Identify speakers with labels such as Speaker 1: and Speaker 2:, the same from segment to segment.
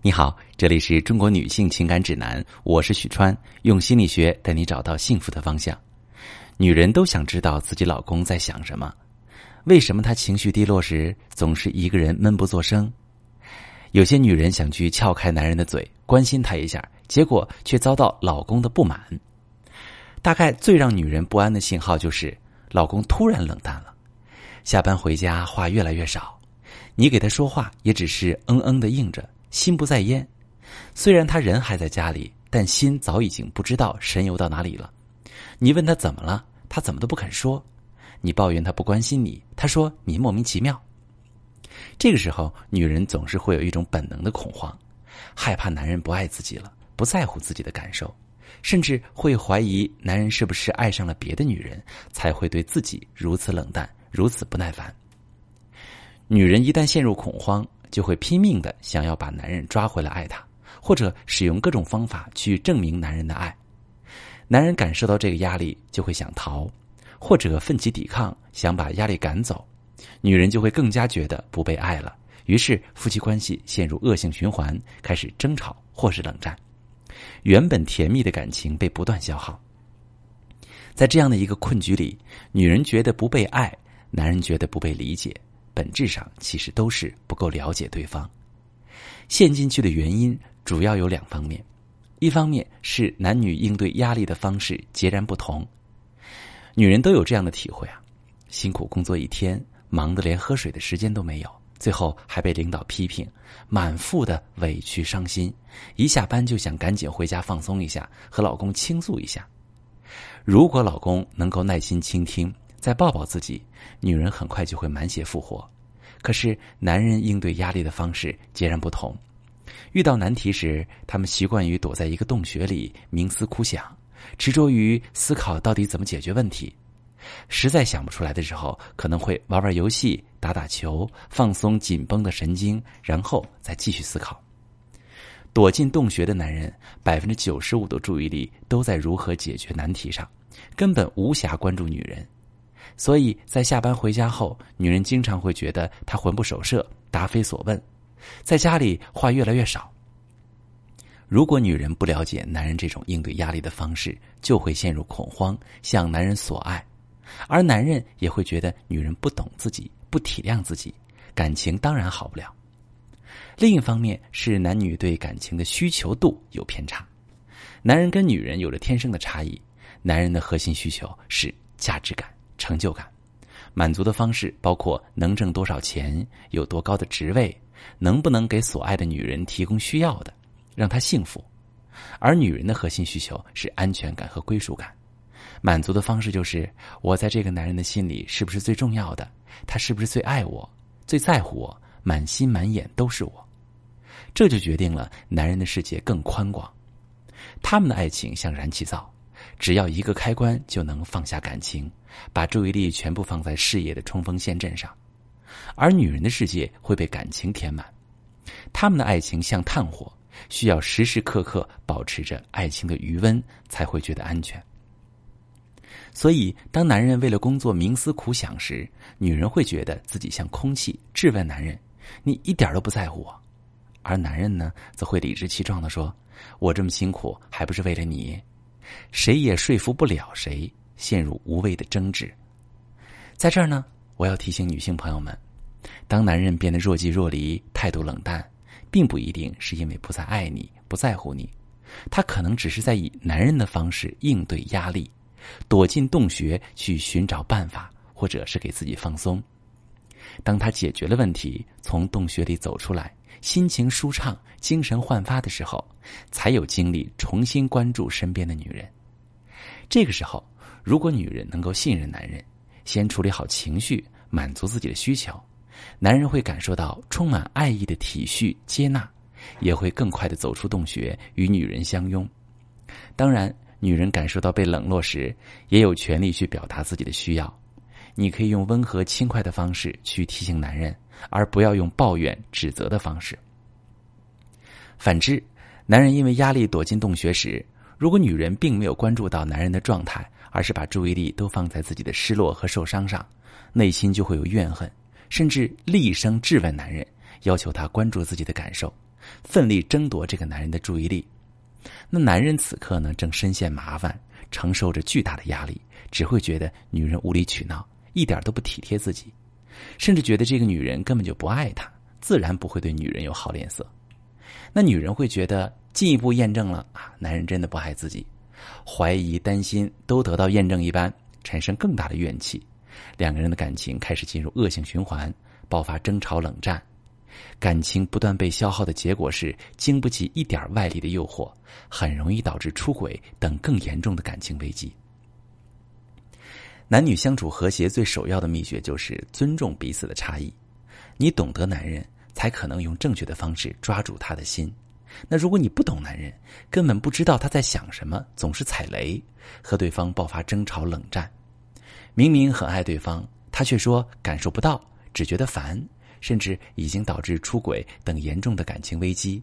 Speaker 1: 你好，这里是中国女性情感指南，我是许川，用心理学带你找到幸福的方向。女人都想知道自己老公在想什么，为什么他情绪低落时总是一个人闷不作声？有些女人想去撬开男人的嘴，关心他一下，结果却遭到老公的不满。大概最让女人不安的信号就是老公突然冷淡了，下班回家话越来越少，你给他说话也只是嗯嗯的应着。心不在焉，虽然他人还在家里，但心早已经不知道神游到哪里了。你问他怎么了，他怎么都不肯说。你抱怨他不关心你，他说你莫名其妙。这个时候，女人总是会有一种本能的恐慌，害怕男人不爱自己了，不在乎自己的感受，甚至会怀疑男人是不是爱上了别的女人，才会对自己如此冷淡，如此不耐烦。女人一旦陷入恐慌。就会拼命的想要把男人抓回来爱她，或者使用各种方法去证明男人的爱。男人感受到这个压力，就会想逃，或者奋起抵抗，想把压力赶走。女人就会更加觉得不被爱了，于是夫妻关系陷入恶性循环，开始争吵或是冷战。原本甜蜜的感情被不断消耗。在这样的一个困局里，女人觉得不被爱，男人觉得不被理解。本质上其实都是不够了解对方，陷进去的原因主要有两方面，一方面是男女应对压力的方式截然不同。女人都有这样的体会啊，辛苦工作一天，忙得连喝水的时间都没有，最后还被领导批评，满腹的委屈伤心，一下班就想赶紧回家放松一下，和老公倾诉一下。如果老公能够耐心倾听。再抱抱自己，女人很快就会满血复活。可是男人应对压力的方式截然不同。遇到难题时，他们习惯于躲在一个洞穴里冥思苦想，执着于思考到底怎么解决问题。实在想不出来的时候，可能会玩玩游戏、打打球，放松紧绷的神经，然后再继续思考。躲进洞穴的男人，百分之九十五的注意力都在如何解决难题上，根本无暇关注女人。所以在下班回家后，女人经常会觉得他魂不守舍、答非所问，在家里话越来越少。如果女人不了解男人这种应对压力的方式，就会陷入恐慌，向男人索爱，而男人也会觉得女人不懂自己、不体谅自己，感情当然好不了。另一方面是男女对感情的需求度有偏差，男人跟女人有着天生的差异，男人的核心需求是价值感。成就感，满足的方式包括能挣多少钱、有多高的职位、能不能给所爱的女人提供需要的，让她幸福；而女人的核心需求是安全感和归属感，满足的方式就是我在这个男人的心里是不是最重要的，他是不是最爱我、最在乎我，满心满眼都是我。这就决定了男人的世界更宽广，他们的爱情像燃气灶。只要一个开关，就能放下感情，把注意力全部放在事业的冲锋陷阵上。而女人的世界会被感情填满，他们的爱情像炭火，需要时时刻刻保持着爱情的余温，才会觉得安全。所以，当男人为了工作冥思苦想时，女人会觉得自己像空气，质问男人：“你一点都不在乎我。”而男人呢，则会理直气壮的说：“我这么辛苦，还不是为了你。”谁也说服不了谁，陷入无谓的争执。在这儿呢，我要提醒女性朋友们：当男人变得若即若离、态度冷淡，并不一定是因为不再爱你、不在乎你，他可能只是在以男人的方式应对压力，躲进洞穴去寻找办法，或者是给自己放松。当他解决了问题，从洞穴里走出来。心情舒畅、精神焕发的时候，才有精力重新关注身边的女人。这个时候，如果女人能够信任男人，先处理好情绪，满足自己的需求，男人会感受到充满爱意的体恤接纳，也会更快的走出洞穴，与女人相拥。当然，女人感受到被冷落时，也有权利去表达自己的需要。你可以用温和轻快的方式去提醒男人。而不要用抱怨、指责的方式。反之，男人因为压力躲进洞穴时，如果女人并没有关注到男人的状态，而是把注意力都放在自己的失落和受伤上，内心就会有怨恨，甚至厉声质问男人，要求他关注自己的感受，奋力争夺这个男人的注意力。那男人此刻呢，正深陷麻烦，承受着巨大的压力，只会觉得女人无理取闹，一点都不体贴自己，甚至觉得这个女人根本就不爱他，自然不会对女人有好脸色。那女人会觉得进一步验证了啊，男人真的不爱自己，怀疑、担心都得到验证一般，产生更大的怨气，两个人的感情开始进入恶性循环，爆发争吵、冷战。感情不断被消耗的结果是，经不起一点外力的诱惑，很容易导致出轨等更严重的感情危机。男女相处和谐最首要的秘诀就是尊重彼此的差异。你懂得男人，才可能用正确的方式抓住他的心。那如果你不懂男人，根本不知道他在想什么，总是踩雷，和对方爆发争吵、冷战。明明很爱对方，他却说感受不到，只觉得烦。甚至已经导致出轨等严重的感情危机，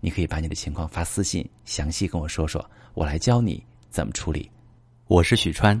Speaker 1: 你可以把你的情况发私信，详细跟我说说，我来教你怎么处理。我是许川，